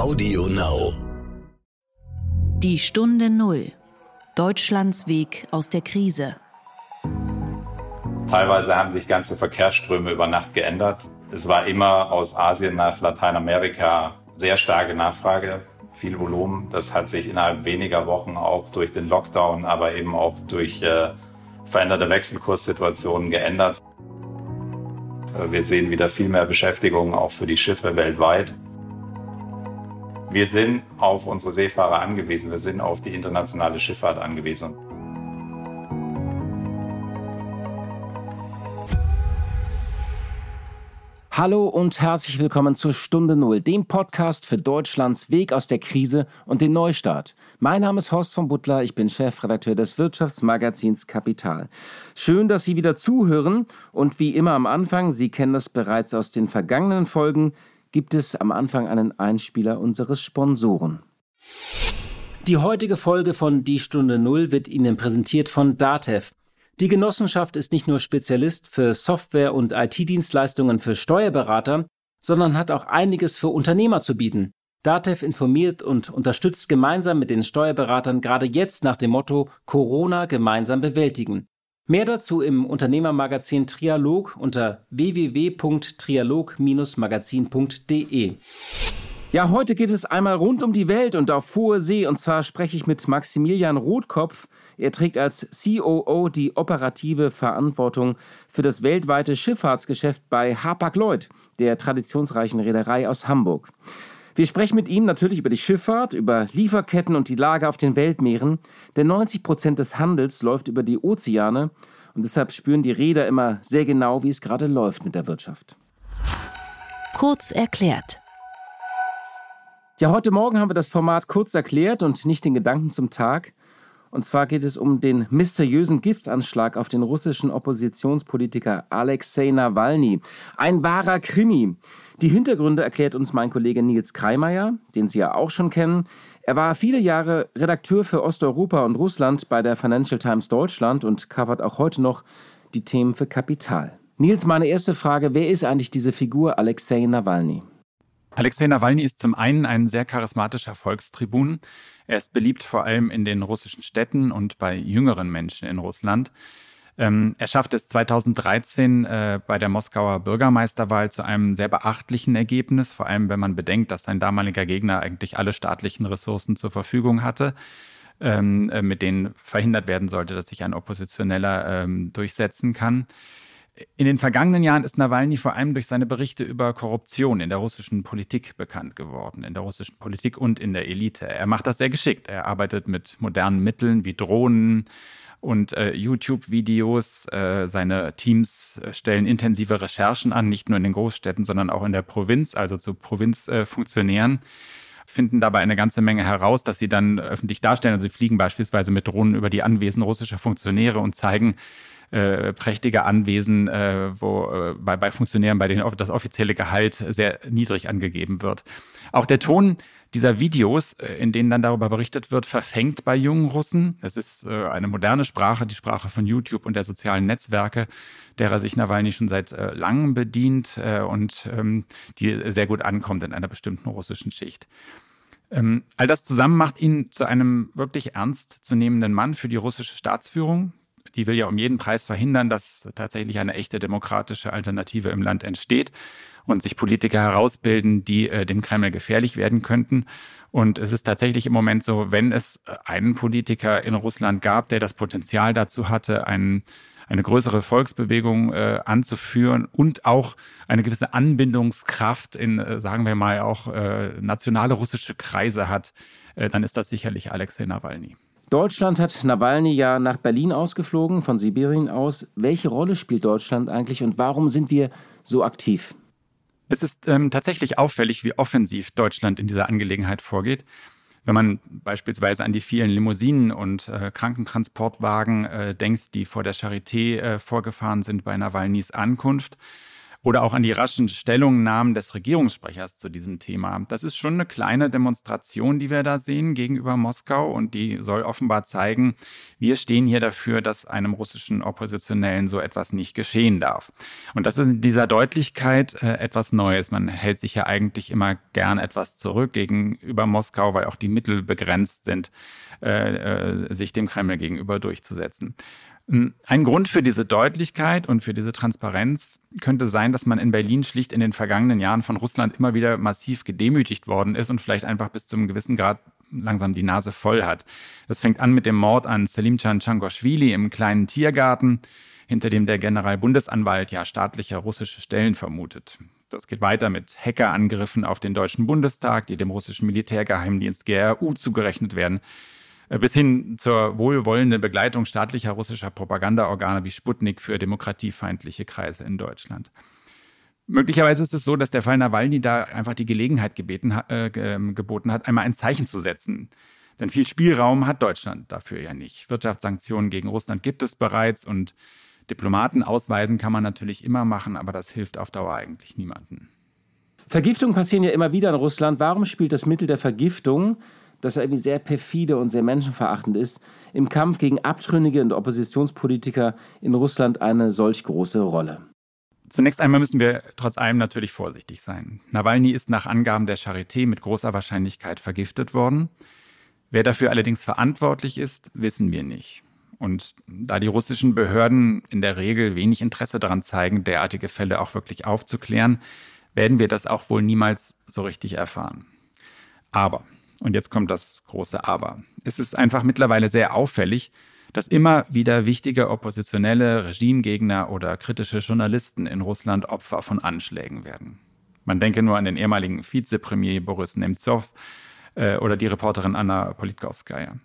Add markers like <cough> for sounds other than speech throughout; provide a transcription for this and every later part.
Audio Now. Die Stunde Null. Deutschlands Weg aus der Krise. Teilweise haben sich ganze Verkehrsströme über Nacht geändert. Es war immer aus Asien nach Lateinamerika sehr starke Nachfrage, viel Volumen. Das hat sich innerhalb weniger Wochen auch durch den Lockdown, aber eben auch durch äh, veränderte Wechselkurssituationen geändert. Wir sehen wieder viel mehr Beschäftigung auch für die Schiffe weltweit. Wir sind auf unsere Seefahrer angewiesen. Wir sind auf die internationale Schifffahrt angewiesen. Hallo und herzlich willkommen zur Stunde Null, dem Podcast für Deutschlands Weg aus der Krise und den Neustart. Mein Name ist Horst von Butler, ich bin Chefredakteur des Wirtschaftsmagazins Kapital. Schön, dass Sie wieder zuhören und wie immer am Anfang, Sie kennen das bereits aus den vergangenen Folgen, gibt es am Anfang einen Einspieler unseres Sponsoren. Die heutige Folge von Die Stunde Null wird Ihnen präsentiert von Datev. Die Genossenschaft ist nicht nur Spezialist für Software- und IT-Dienstleistungen für Steuerberater, sondern hat auch einiges für Unternehmer zu bieten. Datev informiert und unterstützt gemeinsam mit den Steuerberatern gerade jetzt nach dem Motto Corona gemeinsam bewältigen. Mehr dazu im Unternehmermagazin Trialog unter www.trialog-magazin.de. Ja, heute geht es einmal rund um die Welt und auf hohe See und zwar spreche ich mit Maximilian Rotkopf, er trägt als COO die operative Verantwortung für das weltweite Schifffahrtsgeschäft bei Hapag-Lloyd, der traditionsreichen Reederei aus Hamburg. Wir sprechen mit ihm natürlich über die Schifffahrt, über Lieferketten und die Lage auf den Weltmeeren, denn 90 Prozent des Handels läuft über die Ozeane und deshalb spüren die Reeder immer sehr genau, wie es gerade läuft mit der Wirtschaft. Kurz erklärt. Ja, heute Morgen haben wir das Format kurz erklärt und nicht den Gedanken zum Tag. Und zwar geht es um den mysteriösen Giftanschlag auf den russischen Oppositionspolitiker Alexei Nawalny. Ein wahrer Krimi. Die Hintergründe erklärt uns mein Kollege Nils Kreimeier, den Sie ja auch schon kennen. Er war viele Jahre Redakteur für Osteuropa und Russland bei der Financial Times Deutschland und covert auch heute noch die Themen für Kapital. Nils, meine erste Frage, wer ist eigentlich diese Figur Alexei Nawalny? Alexei Nawalny ist zum einen ein sehr charismatischer Volkstribun. Er ist beliebt vor allem in den russischen Städten und bei jüngeren Menschen in Russland. Ähm, er schaffte es 2013 äh, bei der Moskauer Bürgermeisterwahl zu einem sehr beachtlichen Ergebnis, vor allem wenn man bedenkt, dass sein damaliger Gegner eigentlich alle staatlichen Ressourcen zur Verfügung hatte, ähm, äh, mit denen verhindert werden sollte, dass sich ein Oppositioneller ähm, durchsetzen kann. In den vergangenen Jahren ist Nawalny vor allem durch seine Berichte über Korruption in der russischen Politik bekannt geworden, in der russischen Politik und in der Elite. Er macht das sehr geschickt. Er arbeitet mit modernen Mitteln wie Drohnen und äh, YouTube-Videos. Äh, seine Teams äh, stellen intensive Recherchen an, nicht nur in den Großstädten, sondern auch in der Provinz, also zu Provinzfunktionären. finden dabei eine ganze Menge heraus, dass sie dann öffentlich darstellen. Also sie fliegen beispielsweise mit Drohnen über die Anwesen russischer Funktionäre und zeigen, äh, prächtige Anwesen, äh, wo äh, bei, bei Funktionären, bei denen das offizielle Gehalt sehr niedrig angegeben wird. Auch der Ton dieser Videos, äh, in denen dann darüber berichtet wird, verfängt bei jungen Russen. Es ist äh, eine moderne Sprache, die Sprache von YouTube und der sozialen Netzwerke, derer sich Nawalny schon seit äh, langem bedient und ähm, die sehr gut ankommt in einer bestimmten russischen Schicht. Ähm, all das zusammen macht ihn zu einem wirklich ernst zu nehmenden Mann für die russische Staatsführung die will ja um jeden Preis verhindern, dass tatsächlich eine echte demokratische Alternative im Land entsteht und sich Politiker herausbilden, die äh, dem Kreml gefährlich werden könnten. Und es ist tatsächlich im Moment so, wenn es einen Politiker in Russland gab, der das Potenzial dazu hatte, einen, eine größere Volksbewegung äh, anzuführen und auch eine gewisse Anbindungskraft in, äh, sagen wir mal, auch äh, nationale russische Kreise hat, äh, dann ist das sicherlich Alexei Nawalny. Deutschland hat Nawalny ja nach Berlin ausgeflogen, von Sibirien aus. Welche Rolle spielt Deutschland eigentlich und warum sind wir so aktiv? Es ist ähm, tatsächlich auffällig, wie offensiv Deutschland in dieser Angelegenheit vorgeht. Wenn man beispielsweise an die vielen Limousinen und äh, Krankentransportwagen äh, denkt, die vor der Charité äh, vorgefahren sind bei Nawalnys Ankunft, Oder auch an die raschen Stellungnahmen des Regierungssprechers zu diesem Thema. Das ist schon eine kleine Demonstration, die wir da sehen gegenüber Moskau und die soll offenbar zeigen, wir stehen hier dafür, dass einem russischen Oppositionellen so etwas nicht geschehen darf. Und das ist in dieser Deutlichkeit äh, etwas Neues. Man hält sich ja eigentlich immer gern etwas zurück gegenüber Moskau, weil auch die Mittel begrenzt sind, äh, äh, sich dem Kreml gegenüber durchzusetzen. Hm, ein Grund für diese Deutlichkeit und für diese Transparenz könnte sein, dass man in Berlin schlicht in den vergangenen Jahren von Russland immer wieder massiv gedemütigt worden ist und vielleicht einfach bis zu einem gewissen Grad langsam die Nase voll hat. Das fängt an mit dem Mord an Selimchan Changoshvili im kleinen Tiergarten, hinter dem der Generalbundesanwalt ja staatliche russische Stellen vermutet. Das geht weiter mit Hackerangriffen auf den Deutschen Bundestag, die dem russischen Militärgeheimdienst GRU zugerechnet werden. Äh, bis hin zur wohlwollenden Begleitung staatlicher russischer Propagandaorgane wie Sputnik für demokratiefeindliche Kreise in Deutschland. Möglicherweise ist es so, dass der Fall Nawalny da einfach die Gelegenheit gebeten, äh, geboten hat, einmal ein Zeichen zu setzen. Denn viel Spielraum hat Deutschland dafür ja nicht. Wirtschaftssanktionen gegen Russland gibt es bereits und Diplomaten ausweisen kann man natürlich immer machen, aber das hilft auf Dauer eigentlich niemandem. Vergiftungen passieren ja immer wieder in Russland. Warum spielt das Mittel der Vergiftung das irgendwie sehr perfide und sehr menschenverachtend ist, im Kampf gegen Abtrünnige und Oppositionspolitiker in Russland eine solch große Rolle. Zunächst einmal müssen wir trotz allem natürlich vorsichtig sein. Nawalny ist nach Angaben der Charité mit großer Wahrscheinlichkeit vergiftet worden. Wer dafür allerdings verantwortlich ist, wissen wir nicht. Und da die russischen Behörden in der Regel wenig Interesse daran zeigen, derartige Fälle auch wirklich aufzuklären, werden wir das auch wohl niemals so richtig erfahren. Aber und jetzt kommt das große Aber. Es ist einfach mittlerweile sehr auffällig, dass immer wieder wichtige oppositionelle Regimegegner oder kritische Journalisten in Russland Opfer von Anschlägen werden. Man denke nur an den ehemaligen Vizepremier Boris Nemtsov äh, oder die Reporterin Anna Politkovskaya.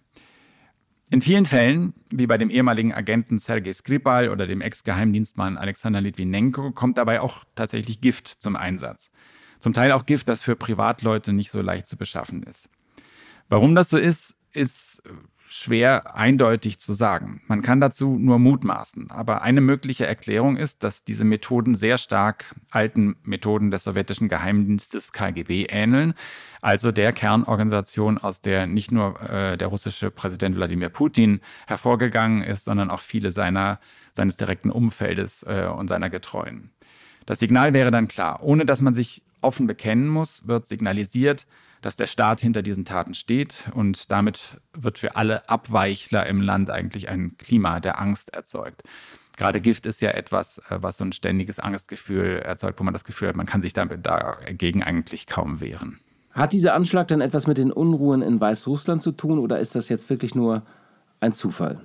In vielen Fällen, wie bei dem ehemaligen Agenten Sergei Skripal oder dem Ex-Geheimdienstmann Alexander Litvinenko, kommt dabei auch tatsächlich Gift zum Einsatz. Zum Teil auch Gift, das für Privatleute nicht so leicht zu beschaffen ist. Warum das so ist, ist schwer eindeutig zu sagen. Man kann dazu nur mutmaßen. Aber eine mögliche Erklärung ist, dass diese Methoden sehr stark alten Methoden des sowjetischen Geheimdienstes KGB ähneln, also der Kernorganisation, aus der nicht nur äh, der russische Präsident Wladimir Putin hervorgegangen ist, sondern auch viele seiner, seines direkten Umfeldes äh, und seiner Getreuen. Das Signal wäre dann klar. Ohne dass man sich offen bekennen muss, wird signalisiert, dass der Staat hinter diesen Taten steht und damit wird für alle Abweichler im Land eigentlich ein Klima der Angst erzeugt. Gerade Gift ist ja etwas, äh, was so ein ständiges Angstgefühl erzeugt, wo man das Gefühl hat, man kann sich damit dagegen eigentlich kaum wehren. Hat dieser Anschlag dann etwas mit den Unruhen in Weißrussland zu tun oder ist das jetzt wirklich nur ein Zufall?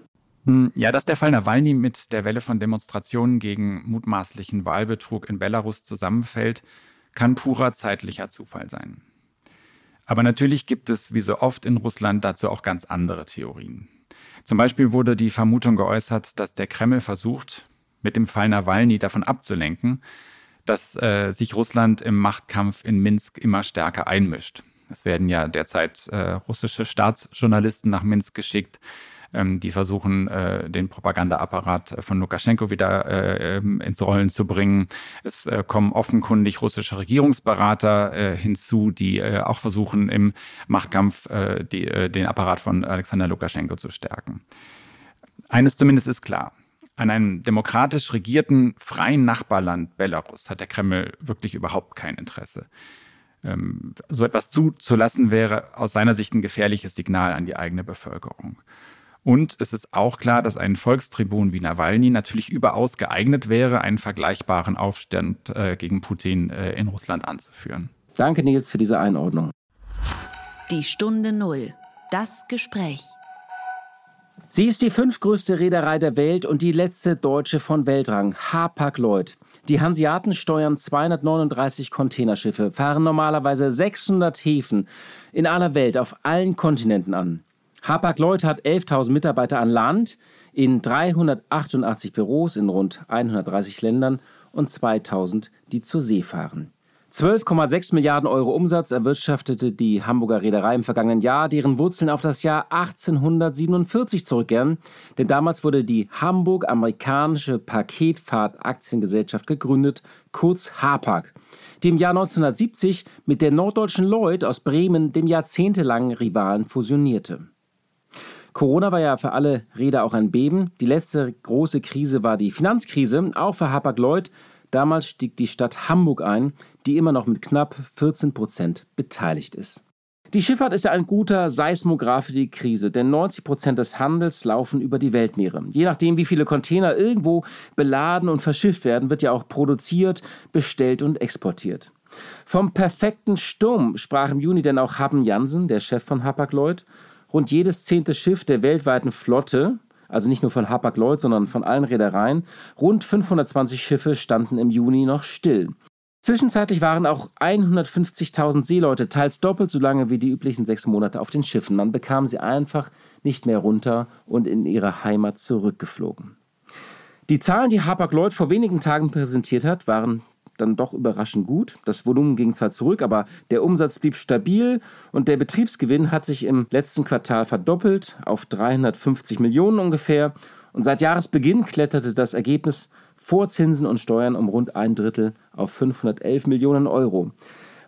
Hm, ja, dass der Fall Nawalny mit der Welle von Demonstrationen gegen mutmaßlichen Wahlbetrug in Belarus zusammenfällt, kann purer zeitlicher Zufall sein. Aber natürlich gibt es, wie so oft in Russland, dazu auch ganz andere Theorien. Zum Beispiel wurde die Vermutung geäußert, dass der Kreml versucht, mit dem Fall Nawalny davon abzulenken, dass äh, sich Russland im Machtkampf in Minsk immer stärker einmischt. Es werden ja derzeit äh, russische Staatsjournalisten nach Minsk geschickt, ähm, die versuchen, äh, den Propagandaapparat von Lukaschenko wieder äh, ins Rollen zu bringen. Es äh, kommen offenkundig russische Regierungsberater äh, hinzu, die äh, auch versuchen, im Machtkampf äh, die, den Apparat von Alexander Lukaschenko zu stärken. Eines zumindest ist klar. An einem demokratisch regierten, freien Nachbarland Belarus hat der Kreml wirklich überhaupt kein Interesse. Ähm, so etwas zuzulassen wäre aus seiner Sicht ein gefährliches Signal an die eigene Bevölkerung. Und es ist auch klar, dass ein Volkstribun wie Nawalny natürlich überaus geeignet wäre, einen vergleichbaren Aufstand äh, gegen Putin äh, in Russland anzuführen. Danke, Nils, für diese Einordnung. Die Stunde Null. Das Gespräch. Sie ist die fünftgrößte Reederei der Welt und die letzte deutsche von Weltrang, Hapag-Lloyd. Die Hanseaten steuern 239 Containerschiffe, fahren normalerweise 600 Häfen in aller Welt auf allen Kontinenten an. Hapag-Lloyd hat 11.000 Mitarbeiter an Land in 388 Büros in rund 130 Ländern und 2.000, die zur See fahren. 12,6 Milliarden Euro Umsatz erwirtschaftete die Hamburger Reederei im vergangenen Jahr, deren Wurzeln auf das Jahr 1847 zurückkehren. Denn damals wurde die Hamburg-Amerikanische Paketfahrt-Aktiengesellschaft gegründet, kurz HAPAG, die im Jahr 1970 mit der norddeutschen Lloyd aus Bremen, dem jahrzehntelangen Rivalen, fusionierte. Corona war ja für alle Räder auch ein Beben. Die letzte große Krise war die Finanzkrise, auch für Hapag-Lloyd. Damals stieg die Stadt Hamburg ein, die immer noch mit knapp 14 Prozent beteiligt ist. Die Schifffahrt ist ja ein guter Seismograph für die Krise, denn 90 Prozent des Handels laufen über die Weltmeere. Je nachdem, wie viele Container irgendwo beladen und verschifft werden, wird ja auch produziert, bestellt und exportiert. Vom perfekten Sturm sprach im Juni denn auch Haben Jansen, der Chef von Hapag-Lloyd. Rund jedes zehnte Schiff der weltweiten Flotte, also nicht nur von Hapag-Lloyd, sondern von allen Reedereien, rund 520 Schiffe standen im Juni noch still. Zwischenzeitlich waren auch 150.000 Seeleute teils doppelt so lange wie die üblichen sechs Monate auf den Schiffen. Dann bekamen sie einfach nicht mehr runter und in ihre Heimat zurückgeflogen. Die Zahlen, die Hapag-Lloyd vor wenigen Tagen präsentiert hat, waren dann doch überraschend gut. Das Volumen ging zwar zurück, aber der Umsatz blieb stabil und der Betriebsgewinn hat sich im letzten Quartal verdoppelt auf 350 Millionen ungefähr. Und seit Jahresbeginn kletterte das Ergebnis vor Zinsen und Steuern um rund ein Drittel auf 511 Millionen Euro.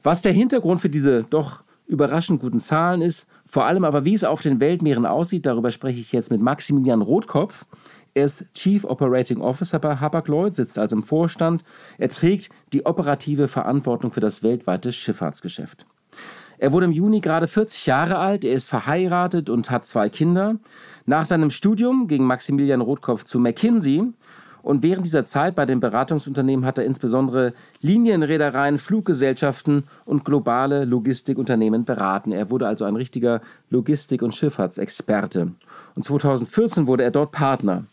Was der Hintergrund für diese doch überraschend guten Zahlen ist, vor allem aber wie es auf den Weltmeeren aussieht, darüber spreche ich jetzt mit Maximilian Rotkopf. Er ist Chief Operating Officer bei Hapag-Lloyd, sitzt also im Vorstand. Er trägt die operative Verantwortung für das weltweite Schifffahrtsgeschäft. Er wurde im Juni gerade 40 Jahre alt, er ist verheiratet und hat zwei Kinder. Nach seinem Studium ging Maximilian Rotkopf zu McKinsey und während dieser Zeit bei den Beratungsunternehmen hat er insbesondere Linienreedereien, Fluggesellschaften und globale Logistikunternehmen beraten. Er wurde also ein richtiger Logistik- und Schifffahrtsexperte. Und 2014 wurde er dort Partner.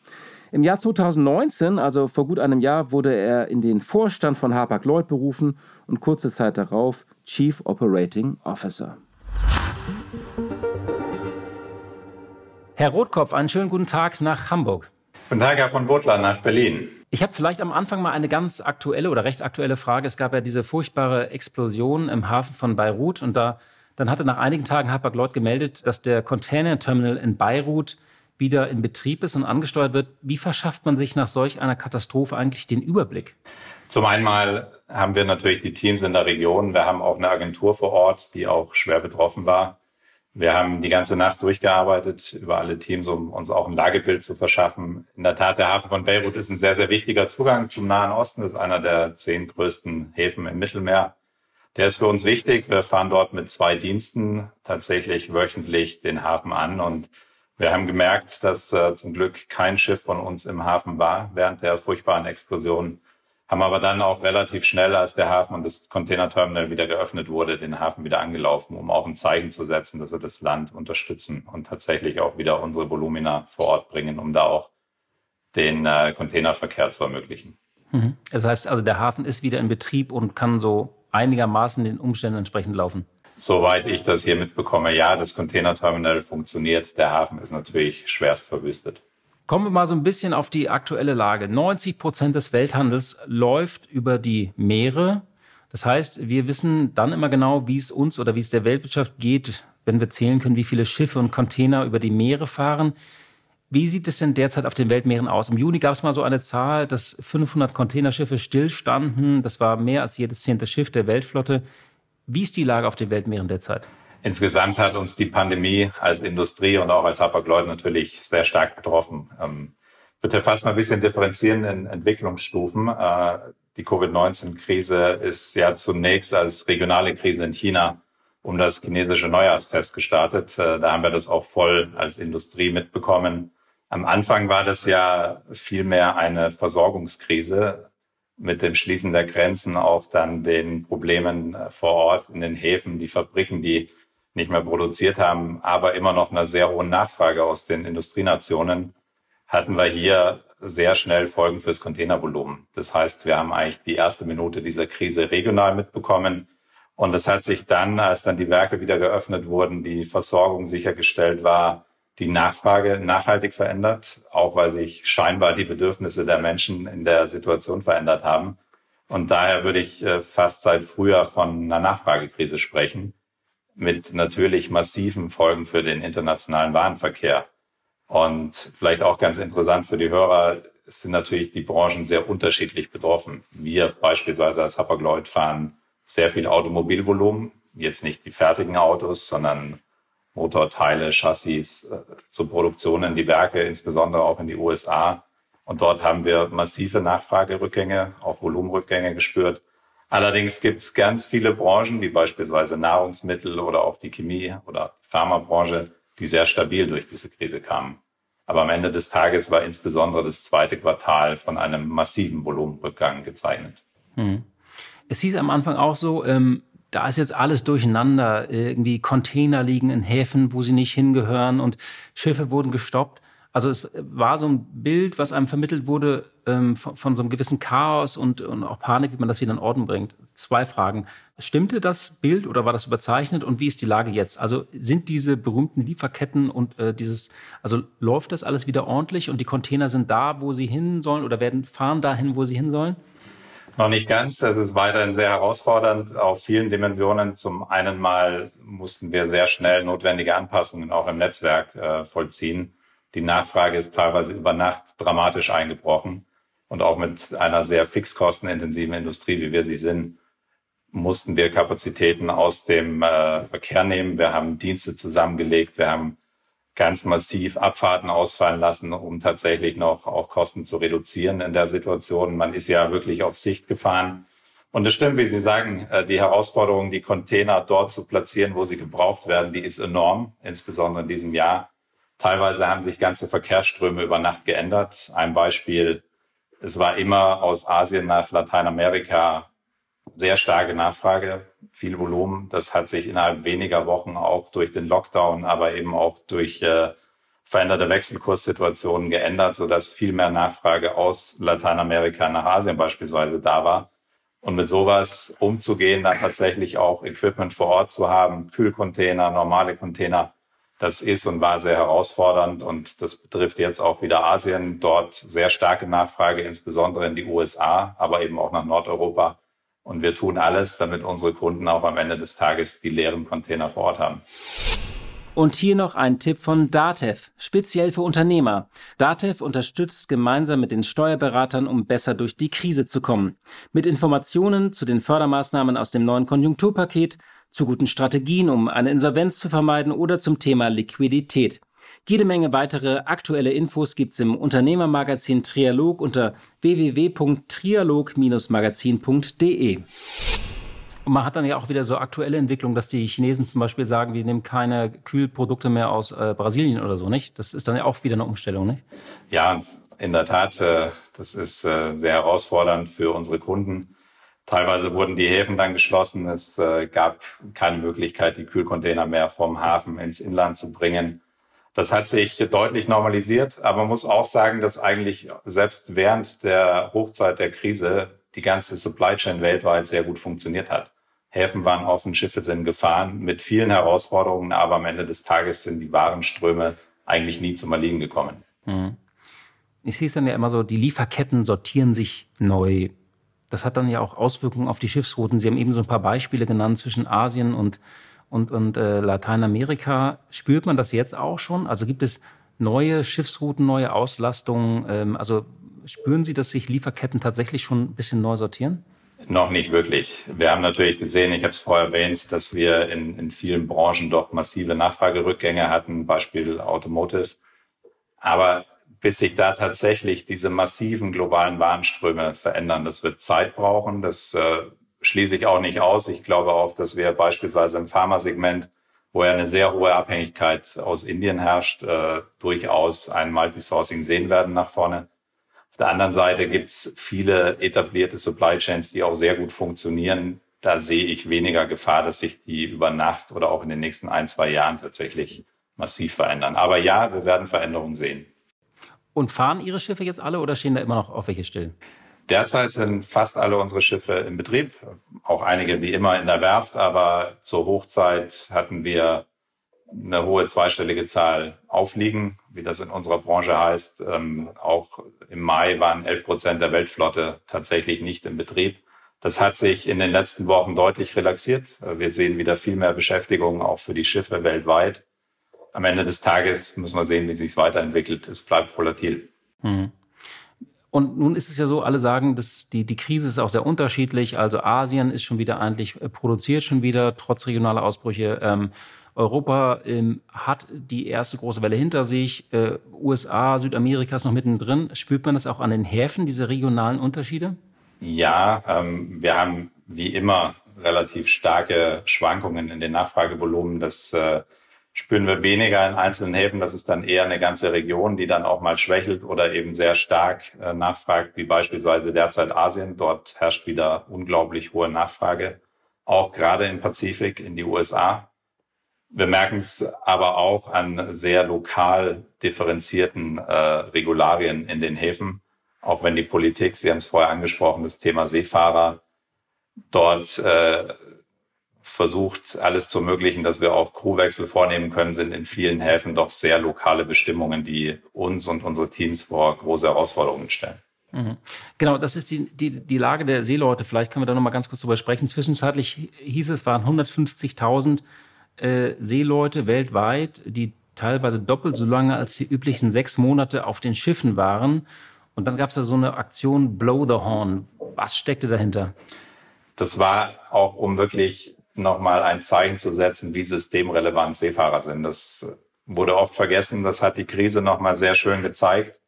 Im Jahr 2019, also vor gut einem Jahr, wurde er in den Vorstand von Hapag-Lloyd berufen und kurze Zeit darauf Chief Operating Officer. Herr Rotkopf, einen schönen guten Tag nach Hamburg. Guten Tag, Herr von Butler, nach Berlin. Ich habe vielleicht am Anfang mal eine ganz aktuelle oder recht aktuelle Frage. Es gab ja diese furchtbare Explosion im Hafen von Beirut und da dann hatte nach einigen Tagen Hapag-Lloyd gemeldet, dass der Container-Terminal in Beirut wieder in Betrieb ist und angesteuert wird. Wie verschafft man sich nach solch einer Katastrophe eigentlich den Überblick? Zum einen mal haben wir natürlich die Teams in der Region. Wir haben auch eine Agentur vor Ort, die auch schwer betroffen war. Wir haben die ganze Nacht durchgearbeitet über alle Teams, um uns auch ein Lagebild zu verschaffen. In der Tat, der Hafen von Beirut ist ein sehr, sehr wichtiger Zugang zum Nahen Osten. Das ist einer der zehn größten Häfen im Mittelmeer. Der ist für uns wichtig. Wir fahren dort mit zwei Diensten tatsächlich wöchentlich den Hafen an und wir haben gemerkt, dass äh, zum Glück kein Schiff von uns im Hafen war während der furchtbaren Explosion. Haben aber dann auch relativ schnell, als der Hafen und das Containerterminal wieder geöffnet wurde, den Hafen wieder angelaufen, um auch ein Zeichen zu setzen, dass wir das Land unterstützen und tatsächlich auch wieder unsere Volumina vor Ort bringen, um da auch den äh, Containerverkehr zu ermöglichen. Mhm. Das heißt also, der Hafen ist wieder in Betrieb und kann so einigermaßen den Umständen entsprechend laufen. Soweit ich das hier mitbekomme, ja, das Containerterminal funktioniert. Der Hafen ist natürlich schwerst verwüstet. Kommen wir mal so ein bisschen auf die aktuelle Lage. 90 Prozent des Welthandels läuft über die Meere. Das heißt, wir wissen dann immer genau, wie es uns oder wie es der Weltwirtschaft geht, wenn wir zählen können, wie viele Schiffe und Container über die Meere fahren. Wie sieht es denn derzeit auf den Weltmeeren aus? Im Juni gab es mal so eine Zahl, dass 500 Containerschiffe stillstanden. Das war mehr als jedes zehnte Schiff der Weltflotte. Wie ist die Lage auf den Weltmeeren derzeit? Insgesamt hat uns die Pandemie als Industrie und auch als Hapag-Lloyd natürlich sehr stark betroffen. Ähm, ich würde fast mal ein bisschen differenzieren in Entwicklungsstufen. Äh, die Covid-19-Krise ist ja zunächst als regionale Krise in China um das chinesische Neujahrsfest gestartet. Äh, da haben wir das auch voll als Industrie mitbekommen. Am Anfang war das ja vielmehr eine Versorgungskrise mit dem Schließen der Grenzen auch dann den Problemen äh, vor Ort in den Häfen, die Fabriken, die nicht mehr produziert haben, aber immer noch eine sehr hohe Nachfrage aus den Industrienationen, hatten wir hier sehr schnell Folgen fürs Containervolumen. Das heißt, wir haben eigentlich die erste Minute dieser Krise regional mitbekommen. Und es hat sich dann, als dann die Werke wieder geöffnet wurden, die Versorgung sichergestellt war, die Nachfrage nachhaltig verändert, auch weil sich scheinbar die Bedürfnisse der Menschen in der Situation verändert haben. Und daher würde ich äh, fast seit früher von einer Nachfragekrise sprechen, mit natürlich massiven Folgen für den internationalen Warenverkehr. Und vielleicht auch ganz interessant für die Hörer, es sind natürlich die Branchen sehr unterschiedlich betroffen. Wir beispielsweise als Hapag-Lloyd fahren sehr viel Automobilvolumen, jetzt nicht die fertigen Autos, sondern Motorteile, Chassis äh, zur Produktion in die Werke, insbesondere auch in die USA. Und dort haben wir massive Nachfragerückgänge, auch Volumenrückgänge gespürt. Allerdings gibt es ganz viele Branchen, wie beispielsweise Nahrungsmittel oder auch die Chemie oder Pharmabranche, die sehr stabil durch diese Krise kamen. Aber am Ende des Tages war insbesondere das zweite Quartal von einem massiven Volumenrückgang gezeichnet. Hm. Es hieß am Anfang auch so, ähm, da ist jetzt alles durcheinander. Irgendwie Container liegen in Häfen, wo sie nicht hingehören und Schiffe wurden gestoppt. Also es war so ein Bild, was einem vermittelt wurde ähm, von, von, so einem gewissen Chaos und, und, auch Panik, wie man das wieder in Ordnung bringt. Zwei Fragen. Stimmte das Bild oder war das überzeichnet und wie ist die Lage jetzt? Also sind diese berühmten Lieferketten und äh, dieses, also läuft das alles wieder ordentlich und die Container sind da, wo sie hin sollen oder werden fahren dahin, wo sie hin sollen? Noch nicht ganz. Das ist weiterhin sehr herausfordernd auf vielen Dimensionen. Zum einen mal mussten wir sehr schnell notwendige Anpassungen auch im Netzwerk äh, vollziehen die Nachfrage ist teilweise über Nacht dramatisch eingebrochen. Und auch mit einer sehr fixkostenintensiven Industrie, wie wir sie sind, mussten wir Kapazitäten aus dem äh, Verkehr nehmen. Wir haben Dienste zusammengelegt. Wir haben ganz massiv Abfahrten ausfallen lassen, um tatsächlich noch auch Kosten zu reduzieren in der Situation. Man ist ja wirklich auf Sicht gefahren. Und es stimmt, wie Sie sagen, äh, die Herausforderung, die Container dort zu platzieren, wo sie gebraucht werden, die ist enorm, insbesondere in diesem Jahr. Teilweise haben sich ganze Verkehrsströme über Nacht geändert. Ein Beispiel, es war immer aus Asien nach Lateinamerika sehr starke Nachfrage, viel Volumen. Das hat sich innerhalb weniger Wochen auch durch den Lockdown, aber eben auch durch äh, veränderte Wechselkurssituationen geändert, sodass viel mehr Nachfrage aus Lateinamerika nach Asien beispielsweise da war. Und mit sowas umzugehen, dann tatsächlich auch Equipment vor Ort zu haben, Kühlcontainer, normale Container, das ist und war sehr herausfordernd und das betrifft jetzt auch wieder Asien. Dort sehr starke Nachfrage, insbesondere in die USA, aber eben auch nach Nordeuropa. Und wir tun alles, damit unsere Kunden auch am Ende des Tages die leeren Container vor Ort haben. Und hier noch ein Tipp von Datev, speziell für Unternehmer. Datev unterstützt gemeinsam mit den Steuerberatern, um besser durch die Krise zu kommen. Mit Informationen zu den Fördermaßnahmen aus dem neuen Konjunkturpaket zu guten Strategien, um eine Insolvenz zu vermeiden oder zum Thema Liquidität. Jede Menge weitere aktuelle Infos gibt's im Unternehmermagazin Trialog unter www.trialog-magazin.de. Und man hat dann ja auch wieder so aktuelle Entwicklungen, dass die Chinesen zum Beispiel sagen, wir nehmen keine Kühlprodukte mehr aus äh, Brasilien oder so, nicht? Das ist dann ja auch wieder eine Umstellung, nicht? Ja, in der Tat, äh, das ist äh, sehr herausfordernd für unsere Kunden. Teilweise wurden die Häfen dann geschlossen. Es äh, gab keine Möglichkeit, die Kühlcontainer mehr vom Hafen ins Inland zu bringen. Das hat sich deutlich normalisiert, aber man muss auch sagen, dass eigentlich selbst während der Hochzeit der Krise die ganze Supply Chain weltweit sehr gut funktioniert hat. Häfen waren offen, Schiffe sind gefahren mit vielen Herausforderungen, aber am Ende des Tages sind die Warenströme eigentlich nie zum Erliegen gekommen. Mhm. Es hieß dann ja immer so, die Lieferketten sortieren sich neu. Das hat dann ja auch Auswirkungen auf die Schiffsrouten. Sie haben eben so ein paar Beispiele genannt zwischen Asien und, und, und äh, Lateinamerika. Spürt man das jetzt auch schon? Also gibt es neue Schiffsrouten, neue Auslastungen? Ähm, also spüren Sie, dass sich Lieferketten tatsächlich schon ein bisschen neu sortieren? Noch nicht wirklich. Wir haben natürlich gesehen, ich habe es vorher erwähnt, dass wir in, in vielen Branchen doch massive Nachfragerückgänge hatten, Beispiel Automotive. Aber bis sich da tatsächlich diese massiven globalen Warenströme verändern. Das wird Zeit brauchen. Das äh, schließe ich auch nicht aus. Ich glaube auch, dass wir beispielsweise im Pharmasegment, wo ja eine sehr hohe Abhängigkeit aus Indien herrscht, äh, durchaus ein Multisourcing sehen werden nach vorne. Auf der anderen Seite gibt's viele etablierte Supply Chains, die auch sehr gut funktionieren. Da sehe ich weniger Gefahr, dass sich die über Nacht oder auch in den nächsten ein, zwei Jahren tatsächlich massiv verändern. Aber ja, wir werden Veränderungen sehen. Und fahren Ihre Schiffe jetzt alle oder stehen da immer noch auf welche still? Derzeit sind fast alle unsere Schiffe in Betrieb, auch einige wie immer in der Werft, aber zur Hochzeit hatten wir eine hohe zweistellige Zahl aufliegen, wie das in unserer Branche heißt. Ähm, auch im Mai waren 11 Prozent der Weltflotte tatsächlich nicht in Betrieb. Das hat sich in den letzten Wochen deutlich relaxiert. Wir sehen wieder viel mehr Beschäftigung auch für die Schiffe weltweit. Am Ende des Tages muss man sehen, wie sich es weiterentwickelt. Es bleibt volatil. Mhm. Und nun ist es ja so, alle sagen, dass die, die Krise ist auch sehr unterschiedlich. Also Asien ist schon wieder eigentlich, äh, produziert schon wieder, trotz regionaler Ausbrüche. Ähm, Europa ähm, hat die erste große Welle hinter sich. Äh, USA, Südamerika ist noch mittendrin. Spürt man das auch an den Häfen, diese regionalen Unterschiede? Ja, ähm, wir haben wie immer relativ starke Schwankungen in den Nachfragevolumen. Das äh, spüren wir weniger in einzelnen Häfen. Das ist dann eher eine ganze Region, die dann auch mal schwächelt oder eben sehr stark äh, nachfragt, wie beispielsweise derzeit Asien. Dort herrscht wieder unglaublich hohe Nachfrage, auch gerade im Pazifik, in die USA. Wir merken es aber auch an sehr lokal differenzierten äh, Regularien in den Häfen auch wenn die Politik, Sie haben es vorher angesprochen, das Thema Seefahrer dort äh, versucht, alles zu ermöglichen, dass wir auch Crewwechsel vornehmen können, sind in vielen Häfen doch sehr lokale Bestimmungen, die uns und unsere Teams vor große Herausforderungen stellen. Mhm. Genau, das ist die, die, die Lage der Seeleute. Vielleicht können wir da noch mal ganz kurz drüber sprechen. Zwischenzeitlich hieß es, waren 150.000 äh, Seeleute weltweit, die teilweise doppelt so lange als die üblichen sechs Monate auf den Schiffen waren. Und dann gab es da so eine Aktion Blow the Horn. Was steckte dahinter? Das war auch, um wirklich nochmal ein Zeichen zu setzen, wie systemrelevant Seefahrer sind. Das wurde oft vergessen. Das hat die Krise nochmal sehr schön gezeigt.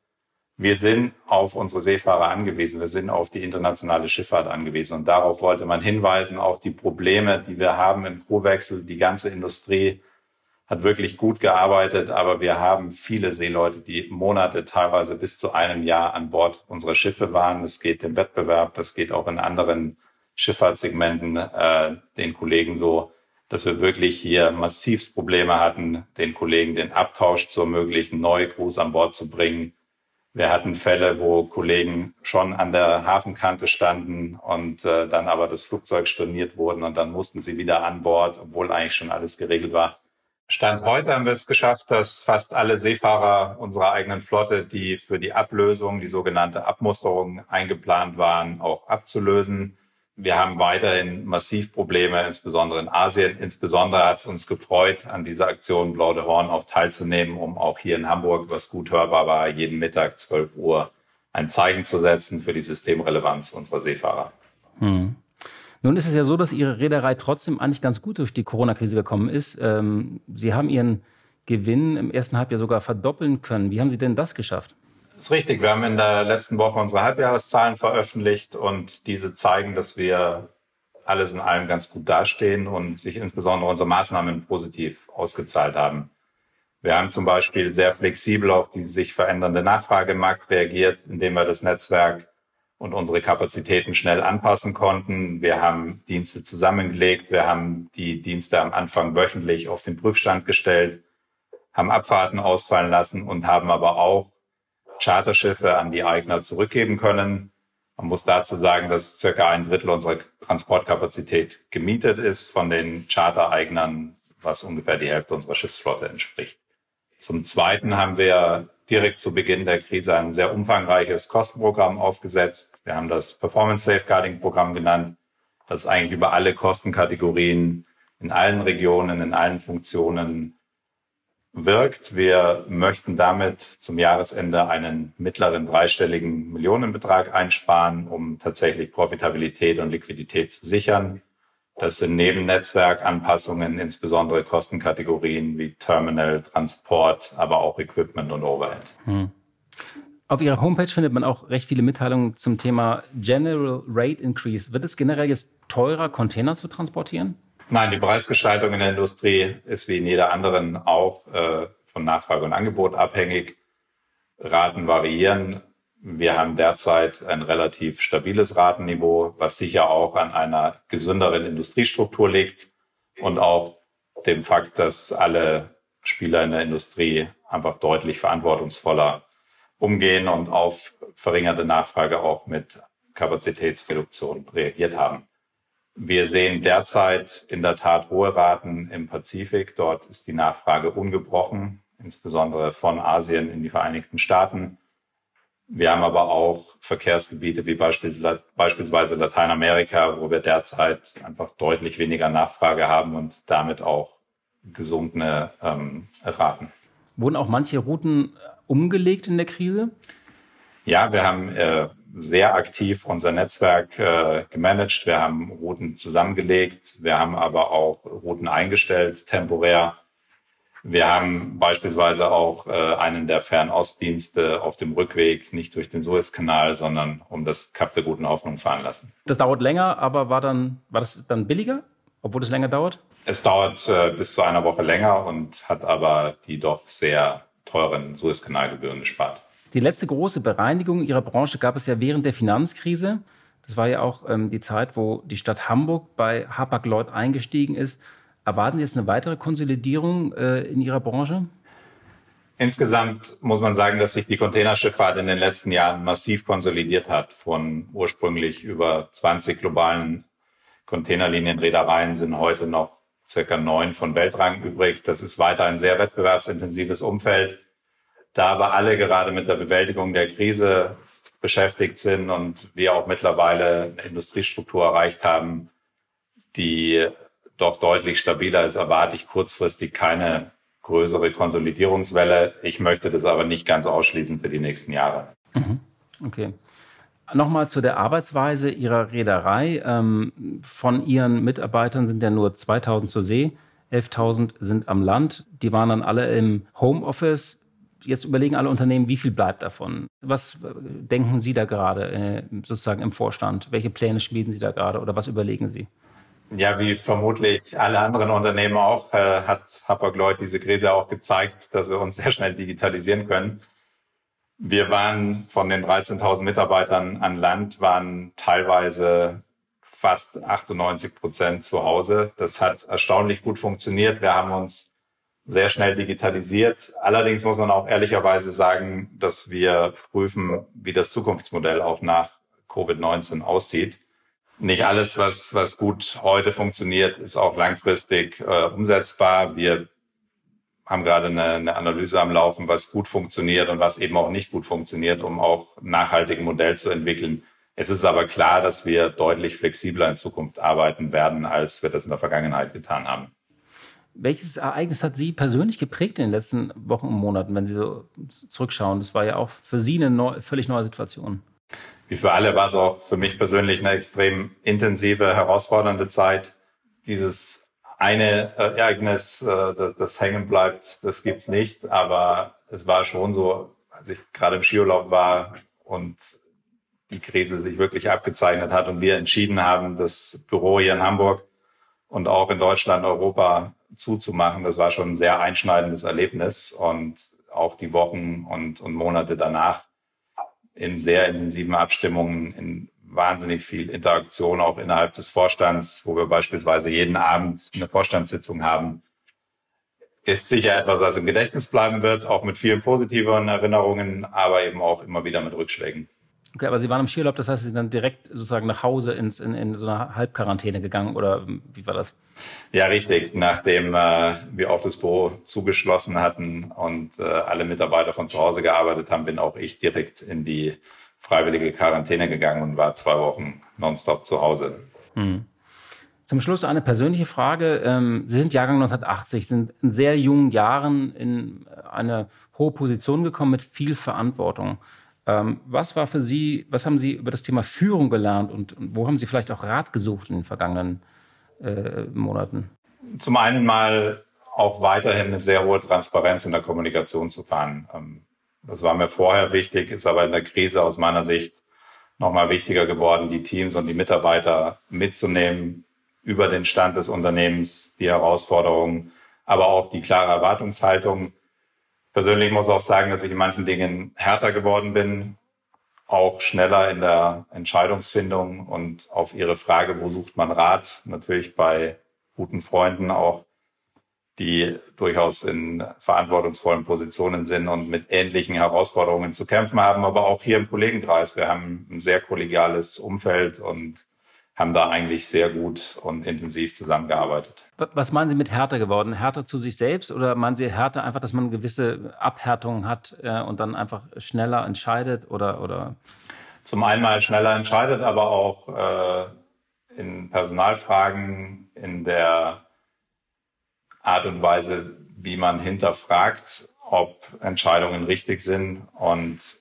Wir sind auf unsere Seefahrer angewiesen. Wir sind auf die internationale Schifffahrt angewiesen. Und darauf wollte man hinweisen, auch die Probleme, die wir haben im Crewwechsel, die ganze Industrie hat wirklich gut gearbeitet, aber wir haben viele Seeleute, die Monate, teilweise bis zu einem Jahr an Bord unserer Schiffe waren. Das geht im Wettbewerb, das geht auch in anderen Schifffahrtssegmenten äh, den Kollegen so, dass wir wirklich hier massivst Probleme hatten, den Kollegen den Abtausch zu ermöglichen, neue Crews an Bord zu bringen. Wir hatten Fälle, wo Kollegen schon an der Hafenkante standen und äh, dann aber das Flugzeug storniert wurden und dann mussten sie wieder an Bord, obwohl eigentlich schon alles geregelt war. Stand heute haben wir es geschafft, dass fast alle Seefahrer unserer eigenen Flotte, die für die Ablösung, die sogenannte Abmusterung eingeplant waren, auch abzulösen. Wir haben weiterhin massiv Probleme, insbesondere in Asien. Insbesondere hat es uns gefreut, an dieser Aktion Blau de Horn auch teilzunehmen, um auch hier in Hamburg, was gut hörbar war, jeden Mittag 12 Uhr ein Zeichen zu setzen für die Systemrelevanz unserer Seefahrer. Hm. Nun ist es ja so, dass Ihre Reederei trotzdem eigentlich ganz gut durch die Corona-Krise gekommen ist. Ähm, Sie haben Ihren Gewinn im ersten Halbjahr sogar verdoppeln können. Wie haben Sie denn das geschafft? Ist richtig. Wir haben in der letzten Woche unsere Halbjahreszahlen veröffentlicht und diese zeigen, dass wir alles in allem ganz gut dastehen und sich insbesondere unsere Maßnahmen positiv ausgezahlt haben. Wir haben zum Beispiel sehr flexibel auf die sich verändernde Nachfrage im Markt reagiert, indem wir das Netzwerk und unsere Kapazitäten schnell anpassen konnten. Wir haben Dienste zusammengelegt. Wir haben die Dienste am Anfang wöchentlich auf den Prüfstand gestellt, haben Abfahrten ausfallen lassen und haben aber auch Charterschiffe an die Eigner zurückgeben können. Man muss dazu sagen, dass circa ein Drittel unserer Transportkapazität gemietet ist von den Chartereignern, was ungefähr die Hälfte unserer Schiffsflotte entspricht. Zum Zweiten haben wir direkt zu Beginn der Krise ein sehr umfangreiches Kostenprogramm aufgesetzt. Wir haben das Performance Safeguarding Programm genannt, das eigentlich über alle Kostenkategorien in allen Regionen, in allen Funktionen wirkt. Wir möchten damit zum Jahresende einen mittleren dreistelligen Millionenbetrag einsparen, um tatsächlich Profitabilität und Liquidität zu sichern. Das sind neben Netzwerkanpassungen insbesondere Kostenkategorien wie Terminal, Transport, aber auch Equipment und Overhead. Hm. Auf Ihrer Homepage findet man auch recht viele Mitteilungen zum Thema General Rate Increase. Wird es generell jetzt teurer, Container zu transportieren? Nein, die Preisgestaltung in der Industrie ist wie in jeder anderen auch äh, von Nachfrage und Angebot abhängig. Raten variieren. Wir haben derzeit ein relativ stabiles Ratenniveau, was sicher auch an einer gesünderen Industriestruktur liegt und auch dem Fakt, dass alle Spieler in der Industrie einfach deutlich verantwortungsvoller umgehen und auf verringerte Nachfrage auch mit Kapazitätsreduktion reagiert haben. Wir sehen derzeit in der Tat hohe Raten im Pazifik. Dort ist die Nachfrage ungebrochen, insbesondere von Asien in die Vereinigten Staaten. Wir haben aber auch Verkehrsgebiete wie beispielsweise Lateinamerika, wo wir derzeit einfach deutlich weniger Nachfrage haben und damit auch gesunkene ähm, Raten. Wurden auch manche Routen umgelegt in der Krise? Ja, wir haben äh, sehr aktiv unser Netzwerk äh, gemanagt. Wir haben Routen zusammengelegt. Wir haben aber auch Routen eingestellt, temporär. Wir haben beispielsweise auch äh, einen der Fernostdienste auf dem Rückweg nicht durch den Suezkanal, sondern um das Kap der Guten Hoffnung fahren lassen. Das dauert länger, aber war dann war das dann billiger, obwohl es länger dauert? Es dauert äh, bis zu einer Woche länger und hat aber die doch sehr teuren Suezkanalgebühren gespart. Die letzte große Bereinigung Ihrer Branche gab es ja während der Finanzkrise. Das war ja auch ähm, die Zeit, wo die Stadt Hamburg bei Hapag-Lloyd eingestiegen ist. Erwarten Sie jetzt eine weitere Konsolidierung äh, in Ihrer Branche? Insgesamt muss man sagen, dass sich die Containerschifffahrt in den letzten Jahren massiv konsolidiert hat. Von ursprünglich über 20 globalen Containerlinienreedereien sind heute noch circa neun von Weltrang übrig. Das ist weiter ein sehr wettbewerbsintensives Umfeld. Da aber alle gerade mit der Bewältigung der Krise beschäftigt sind und wir auch mittlerweile eine Industriestruktur erreicht haben, die doch deutlich stabiler ist, erwarte ich kurzfristig keine größere Konsolidierungswelle. Ich möchte das aber nicht ganz ausschließen für die nächsten Jahre. Mhm. Okay. Nochmal zu der Arbeitsweise Ihrer Reederei. Ähm, von Ihren Mitarbeitern sind ja nur 2000 zur See, 11.000 sind am Land. Die waren dann alle im Homeoffice. Jetzt überlegen alle Unternehmen, wie viel bleibt davon? Was äh, denken Sie da gerade äh, sozusagen im Vorstand? Welche Pläne schmieden Sie da gerade oder was überlegen Sie? Ja, wie vermutlich alle anderen Unternehmen auch, äh, hat Hapag-Lloyd diese Krise auch gezeigt, dass wir uns <laughs> sehr schnell digitalisieren können. Wir waren von den 13.000 Mitarbeitern an Land, waren teilweise fast 98 Prozent zu Hause. Das hat erstaunlich gut funktioniert. Wir haben uns sehr schnell digitalisiert. Allerdings muss man auch ehrlicherweise sagen, dass wir prüfen, wie das Zukunftsmodell auch nach Covid-19 aussieht. Nicht alles, was, was gut heute funktioniert, ist auch langfristig äh, umsetzbar. Wir haben gerade eine, eine Analyse am Laufen, was gut funktioniert und was eben auch nicht gut funktioniert, um auch nachhaltig ein Modell zu entwickeln. Es ist aber klar, dass wir deutlich flexibler in Zukunft arbeiten werden, als wir das in der Vergangenheit getan haben. Welches Ereignis hat Sie persönlich geprägt in den letzten Wochen und Monaten, wenn Sie so zurückschauen? Das war ja auch für Sie eine neu, völlig neue Situation. Wie für alle war es auch für mich persönlich eine extrem intensive, herausfordernde Zeit. Dieses eine Ereignis, äh, das, das hängen bleibt, das gibt's nicht. Aber es war schon so, als ich gerade im Skiurlaub war und die Krise sich wirklich abgezeichnet hat und wir entschieden haben, das Büro hier in Hamburg und auch in Deutschland, Europa zuzumachen. Das war schon ein sehr einschneidendes Erlebnis und auch die Wochen und, und Monate danach in sehr intensiven Abstimmungen, in wahnsinnig viel Interaktion auch innerhalb des Vorstands, wo wir beispielsweise jeden Abend eine Vorstandssitzung haben, ist sicher etwas, was im Gedächtnis bleiben wird, auch mit vielen positiven Erinnerungen, aber eben auch immer wieder mit Rückschlägen. Okay, aber Sie waren im Skiurlaub, das heißt, Sie sind dann direkt sozusagen nach Hause ins, in, in so eine Halbquarantäne gegangen oder wie war das? Ja, richtig. Nachdem äh, wir auch das Büro zugeschlossen hatten und äh, alle Mitarbeiter von zu Hause gearbeitet haben, bin auch ich direkt in die freiwillige Quarantäne gegangen und war zwei Wochen nonstop zu Hause. Hm. Zum Schluss eine persönliche Frage. Ähm, Sie sind Jahrgang 1980, sind in sehr jungen Jahren in eine hohe Position gekommen mit viel Verantwortung. Ähm, was war für Sie, was haben Sie über das Thema Führung gelernt und, wo haben Sie vielleicht auch Rat gesucht in den vergangenen äh, Monaten? Zum einen mal auch weiterhin eine sehr hohe Transparenz in der Kommunikation zu fahren. Ähm, das war mir vorher wichtig, ist aber in der Krise aus meiner Sicht nochmal wichtiger geworden, die Teams und die Mitarbeiter mitzunehmen über den Stand des Unternehmens, die Herausforderungen, aber auch die klare Erwartungshaltung persönlich muss auch sagen, dass ich in manchen Dingen härter geworden bin, auch schneller in der Entscheidungsfindung und auf Ihre Frage, wo sucht man Rat, natürlich bei guten Freunden auch, die durchaus in verantwortungsvollen Positionen sind und mit ähnlichen Herausforderungen zu kämpfen haben, aber auch hier im Kollegenkreis. Wir haben ein sehr kollegiales Umfeld und haben da eigentlich sehr gut und intensiv zusammengearbeitet. Was meinen Sie mit härter geworden? Härter zu sich selbst oder meinen Sie härter einfach, dass man gewisse Abhärtung hat äh, und dann einfach schneller entscheidet oder, oder? Zum einen mal schneller entscheidet, aber auch äh, in Personalfragen, in der Art und Weise, wie man hinterfragt, ob Entscheidungen richtig sind und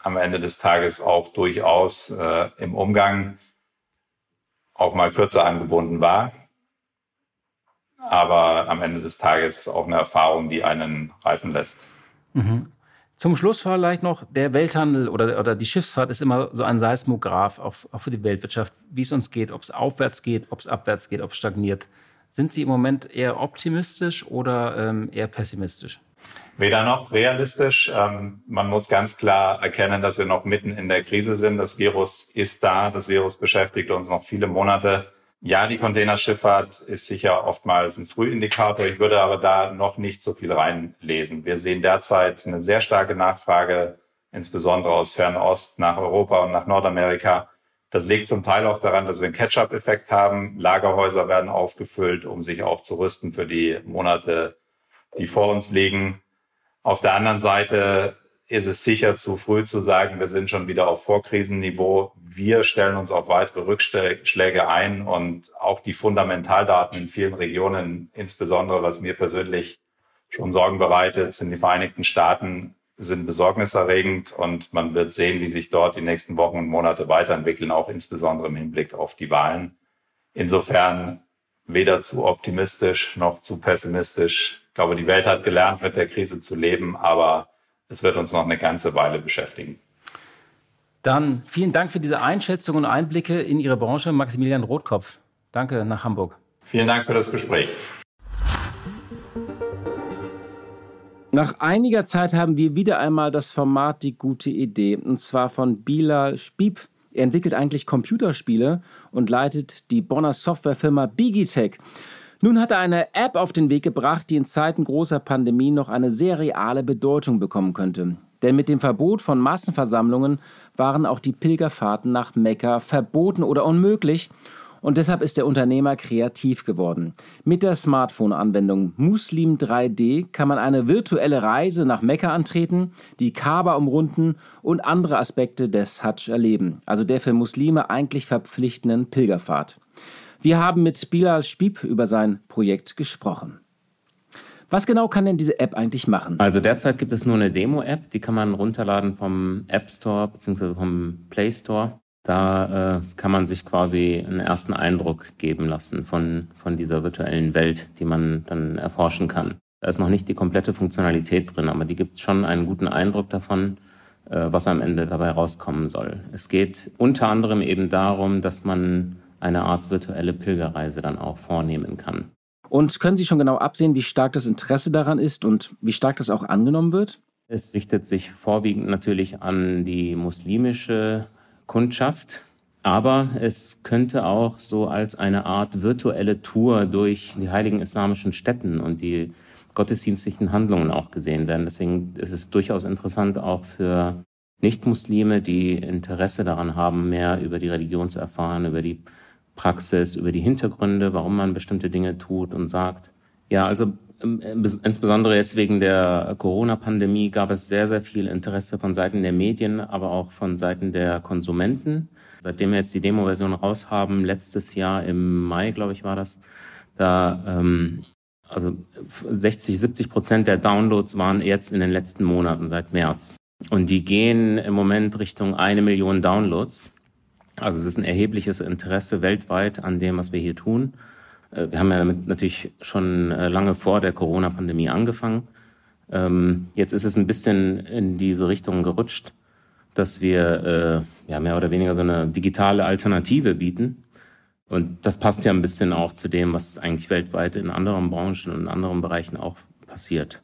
am Ende des Tages auch durchaus äh, im Umgang auch mal kürzer angebunden war. Aber am Ende des Tages auch eine Erfahrung, die einen reifen lässt. Mhm. Zum Schluss vielleicht noch, der Welthandel oder, oder die Schiffsfahrt ist immer so ein Seismograph, auch, auch für die Weltwirtschaft, wie es uns geht, ob es aufwärts geht, ob es abwärts geht, ob es stagniert. Sind Sie im Moment eher optimistisch oder ähm, eher pessimistisch? Weder noch realistisch. Ähm, man muss ganz klar erkennen, dass wir noch mitten in der Krise sind. Das Virus ist da. Das Virus beschäftigt uns noch viele Monate. Ja, die Containerschifffahrt ist sicher oftmals ein Frühindikator. Ich würde aber da noch nicht so viel reinlesen. Wir sehen derzeit eine sehr starke Nachfrage, insbesondere aus Fernost nach Europa und nach Nordamerika. Das liegt zum Teil auch daran, dass wir einen Catch-up-Effekt haben. Lagerhäuser werden aufgefüllt, um sich auch zu rüsten für die Monate, die vor uns liegen. Auf der anderen Seite ist es sicher zu früh zu sagen, wir sind schon wieder auf Vorkrisenniveau. Wir stellen uns auf weitere Rückschläge ein und auch die Fundamentaldaten in vielen Regionen, insbesondere was mir persönlich schon Sorgen bereitet, sind die Vereinigten Staaten, sind besorgniserregend und man wird sehen, wie sich dort die nächsten Wochen und Monate weiterentwickeln, auch insbesondere im Hinblick auf die Wahlen. Insofern weder zu optimistisch noch zu pessimistisch. Ich glaube, die Welt hat gelernt, mit der Krise zu leben, aber es wird uns noch eine ganze Weile beschäftigen. Dann vielen Dank für diese Einschätzung und Einblicke in Ihre Branche, Maximilian Rotkopf. Danke nach Hamburg. Vielen Dank für das Gespräch. Nach einiger Zeit haben wir wieder einmal das Format Die gute Idee, und zwar von Bilal Spieb. Er entwickelt eigentlich Computerspiele und leitet die Bonner Softwarefirma Bigitech. Nun hat er eine App auf den Weg gebracht, die in Zeiten großer Pandemie noch eine sehr reale Bedeutung bekommen könnte. Denn mit dem Verbot von Massenversammlungen waren auch die Pilgerfahrten nach Mekka verboten oder unmöglich. Und deshalb ist der Unternehmer kreativ geworden. Mit der Smartphone-Anwendung Muslim 3D kann man eine virtuelle Reise nach Mekka antreten, die Kaaba umrunden und andere Aspekte des Hajj erleben, also der für Muslime eigentlich verpflichtenden Pilgerfahrt. Wir haben mit Bilal Spieb über sein Projekt gesprochen. Was genau kann denn diese App eigentlich machen? Also derzeit gibt es nur eine Demo-App, die kann man runterladen vom App Store bzw. vom Play Store. Da äh, kann man sich quasi einen ersten Eindruck geben lassen von, von dieser virtuellen Welt, die man dann erforschen kann. Da ist noch nicht die komplette Funktionalität drin, aber die gibt schon einen guten Eindruck davon, äh, was am Ende dabei rauskommen soll. Es geht unter anderem eben darum, dass man eine Art virtuelle Pilgerreise dann auch vornehmen kann. Und können Sie schon genau absehen, wie stark das Interesse daran ist und wie stark das auch angenommen wird? Es richtet sich vorwiegend natürlich an die muslimische Kundschaft, aber es könnte auch so als eine Art virtuelle Tour durch die heiligen islamischen Städten und die gottesdienstlichen Handlungen auch gesehen werden. Deswegen ist es durchaus interessant auch für Nichtmuslime, die Interesse daran haben, mehr über die Religion zu erfahren, über die Praxis, über die Hintergründe, warum man bestimmte Dinge tut und sagt. Ja, also ähm, insbesondere jetzt wegen der Corona-Pandemie gab es sehr, sehr viel Interesse von Seiten der Medien, aber auch von Seiten der Konsumenten. Seitdem wir jetzt die Demo-Version raus haben, letztes Jahr im Mai, glaube ich, war das, da ähm, also 60, 70 Prozent der Downloads waren jetzt in den letzten Monaten seit März. Und die gehen im Moment Richtung eine Million Downloads. Also es ist ein erhebliches Interesse weltweit an dem, was wir hier tun. Äh, wir haben ja damit natürlich schon äh, lange vor der Corona-Pandemie angefangen. Ähm, jetzt ist es ein bisschen in diese Richtung gerutscht, dass wir äh, ja mehr oder weniger so eine digitale Alternative bieten. Und das passt ja ein bisschen auch zu dem, was eigentlich weltweit in anderen Branchen und in anderen Bereichen auch passiert.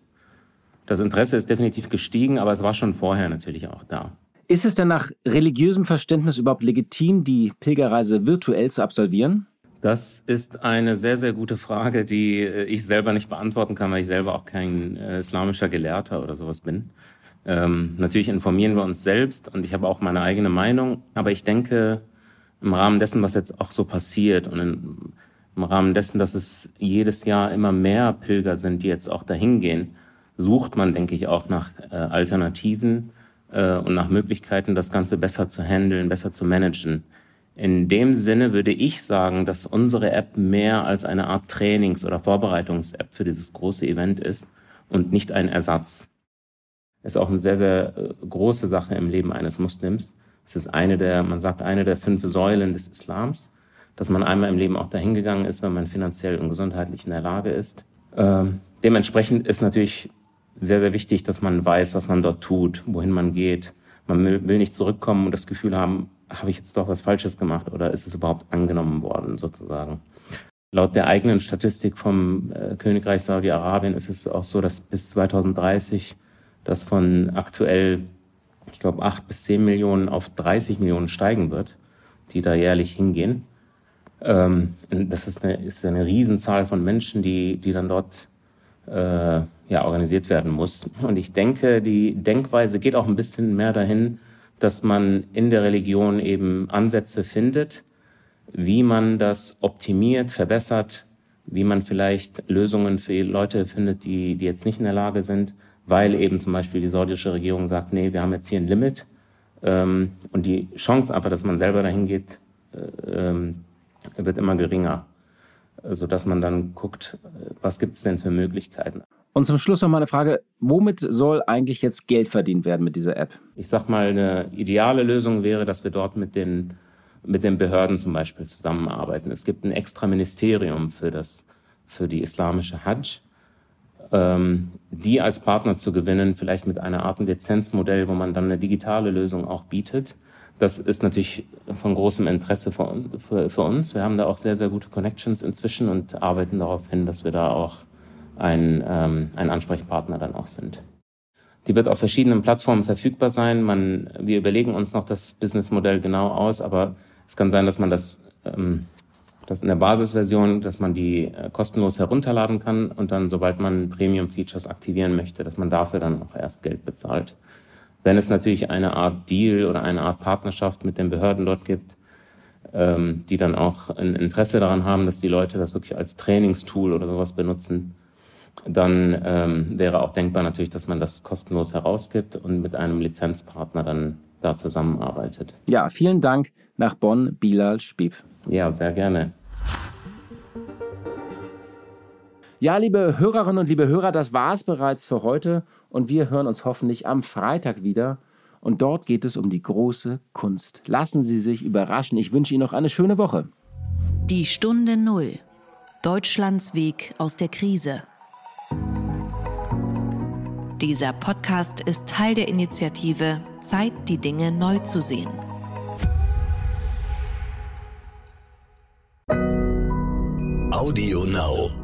Das Interesse ist definitiv gestiegen, aber es war schon vorher natürlich auch da. Ist es denn nach religiösem Verständnis überhaupt legitim, die Pilgerreise virtuell zu absolvieren? Das ist eine sehr, sehr gute Frage, die äh, ich selber nicht beantworten kann, weil ich selber auch kein äh, islamischer Gelehrter oder sowas bin. Ähm, natürlich informieren wir uns selbst und ich habe auch meine eigene Meinung, aber ich denke, im Rahmen dessen, was jetzt auch so passiert und in, im Rahmen dessen, dass es jedes Jahr immer mehr Pilger sind, die jetzt auch dahin gehen, sucht man, denke ich, auch nach äh, Alternativen äh, und nach Möglichkeiten, das Ganze besser zu handeln, besser zu managen. In dem Sinne würde ich sagen, dass unsere App mehr als eine Art Trainings- oder Vorbereitungs-App für dieses große Event ist und nicht ein Ersatz. Ist auch eine sehr, sehr äh, große Sache im Leben eines Muslims. Es ist eine der, man sagt, eine der fünf Säulen des Islams, dass man einmal im Leben auch dahin gegangen ist, wenn man finanziell und gesundheitlich in der Lage ist. Ähm, dementsprechend ist natürlich sehr, sehr wichtig, dass man weiß, was man dort tut, wohin man geht. Man will, nicht zurückkommen und das Gefühl haben, habe ich jetzt doch was Falsches gemacht oder ist es überhaupt angenommen worden, sozusagen. Laut der eigenen Statistik vom äh, Königreich Saudi-Arabien ist es auch so, dass bis 2030 das von aktuell, ich glaube, acht bis zehn Millionen auf 30 Millionen steigen wird, die da jährlich hingehen. Ähm, das ist eine, ist eine Riesenzahl von Menschen, die, die dann dort äh, ja, organisiert werden muss. Und ich denke, die Denkweise geht auch ein bisschen mehr dahin, dass man in der Religion eben Ansätze findet, wie man das optimiert, verbessert, wie man vielleicht Lösungen für Leute findet, die, die jetzt nicht in der Lage sind, weil eben zum Beispiel die saudische Regierung sagt, nee, wir haben jetzt hier ein Limit. Ähm, und die Chance aber, dass man selber dahin geht, äh, ähm, wird immer geringer. Sodass man dann guckt, was gibt es denn für Möglichkeiten. Und zum Schluss noch mal eine Frage, womit soll eigentlich jetzt Geld verdient werden mit dieser App? Ich sag mal, eine ideale Lösung wäre, dass wir dort mit den, mit den Behörden zum Beispiel zusammenarbeiten. Es gibt ein extra Ministerium für das, für die islamische Hajj, ähm, die als Partner zu gewinnen, vielleicht mit einer Art Lizenzmodell, wo man dann eine digitale Lösung auch bietet. Das ist natürlich von großem Interesse für, für, für uns. Wir haben da auch sehr, sehr gute Connections inzwischen und arbeiten darauf hin, dass wir da auch ein, ähm, ein Ansprechpartner dann auch sind. Die wird auf verschiedenen Plattformen verfügbar sein. Man, wir überlegen uns noch das Businessmodell genau aus, aber es kann sein, dass man das, ähm, das in der Basisversion, dass man die äh, kostenlos herunterladen kann und dann, sobald man Premium-Features aktivieren möchte, dass man dafür dann auch erst Geld bezahlt. Wenn es natürlich eine Art Deal oder eine Art Partnerschaft mit den Behörden dort gibt, ähm, die dann auch ein Interesse daran haben, dass die Leute das wirklich als Trainingstool oder sowas benutzen, dann ähm, wäre auch denkbar natürlich, dass man das kostenlos herausgibt und mit einem Lizenzpartner dann da zusammenarbeitet. Ja, vielen Dank nach Bonn, Bilal Spieb. Ja, sehr gerne. Ja, liebe Hörerinnen und liebe Hörer, das war es bereits für heute und wir hören uns hoffentlich am Freitag wieder. Und dort geht es um die große Kunst. Lassen Sie sich überraschen. Ich wünsche Ihnen noch eine schöne Woche. Die Stunde Null. Deutschlands Weg aus der Krise. Dieser Podcast ist Teil der Initiative Zeit, die Dinge neu zu sehen. Audio Now.